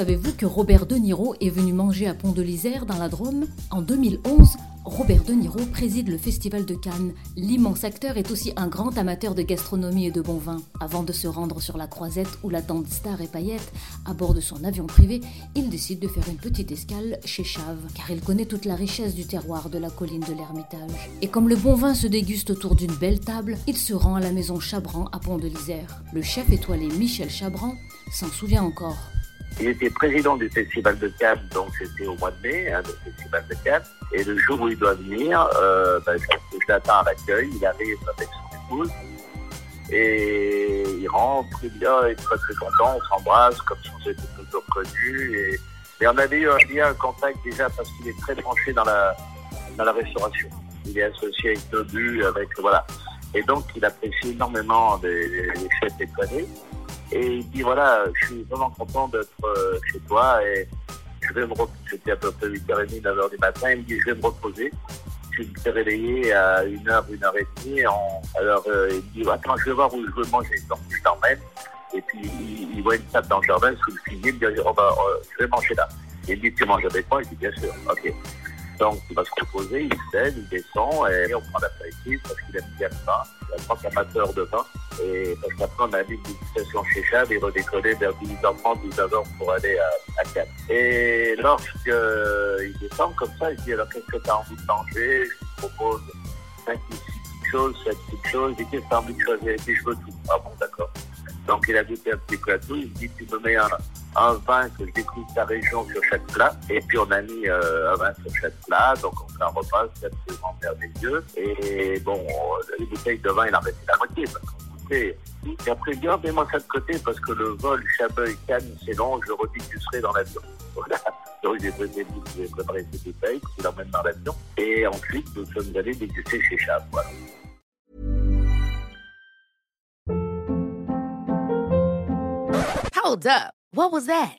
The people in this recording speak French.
Savez-vous que Robert De Niro est venu manger à Pont de l'Isère dans la Drôme En 2011, Robert De Niro préside le Festival de Cannes. L'immense acteur est aussi un grand amateur de gastronomie et de bon vin. Avant de se rendre sur la croisette où l'attendent stars et paillettes, à bord de son avion privé, il décide de faire une petite escale chez Chave, car il connaît toute la richesse du terroir de la colline de l'Ermitage. Et comme le bon vin se déguste autour d'une belle table, il se rend à la maison Chabran à Pont de l'Isère. Le chef étoilé Michel Chabran s'en souvient encore. Il était président du Festival de Cannes, donc c'était au mois de mai, hein, le Festival de Cannes. Et le jour où il doit venir, euh, ben, je, l'attends à l'accueil, il arrive avec son épouse. Et il rentre, il dit, oh, il est très très content, on s'embrasse, comme si on s'était toujours connus. Et, on avait eu un lien, un contact déjà parce qu'il est très branché dans la, dans la restauration. Il est associé avec Tobu, avec, voilà. Et donc, il apprécie énormément les, les chefs étoilés. Et il dit voilà, je suis vraiment content d'être euh, chez toi et je vais me reposer. C'était à peu près 8h30, 9h du matin. Il me dit je vais me reposer. Je me suis réveillé à 1h, 1h30. En... Alors euh, il me dit attends, je vais voir où je veux manger. Donc je t'emmène. Et puis il, voit une table dans le jardin sous le figuier. Il me dit oh, bah, je vais manger là. Il me dit tu manges avec moi? Il dit bien sûr. Ok. Donc, il va se reposer, il lève, il descend et on prend l'apéritif parce qu'il aime bien le vin. Il est un grand amateur de vin. Et parce qu'après, on a mis une station chez Chab et redécoller vers 18h30, 19h pour aller à, à Cannes. Et lorsqu'il descend comme ça, il dit alors qu'est-ce que tu as envie de manger? Je te propose 5 ou 6 petites choses, 7 petites choses. Il dit qu'est-ce que tu as envie de choisir? Il dit je veux tout. Ah bon, d'accord. Donc il a goûté un petit tout. Il dit tu me mets un, un vin que je découvre ta région sur chaque plat. Et puis on a mis euh, un vin sur chaque plat. Donc on fait un repas, c'est absolument merveilleux. Et bon, les bouteilles de vin, il en mettait la moitié. Et après, il dit, oh, mets-moi ça de côté parce que le vol Chabeuil-Cannes, c'est long. Je redis que tu serais dans l'avion. Voilà. Donc j'ai préparé, j'ai préparé ces bouteilles qu'il emmène dans l'avion. Et ensuite, nous sommes allés déguster chez Chab. Hold up. What was that?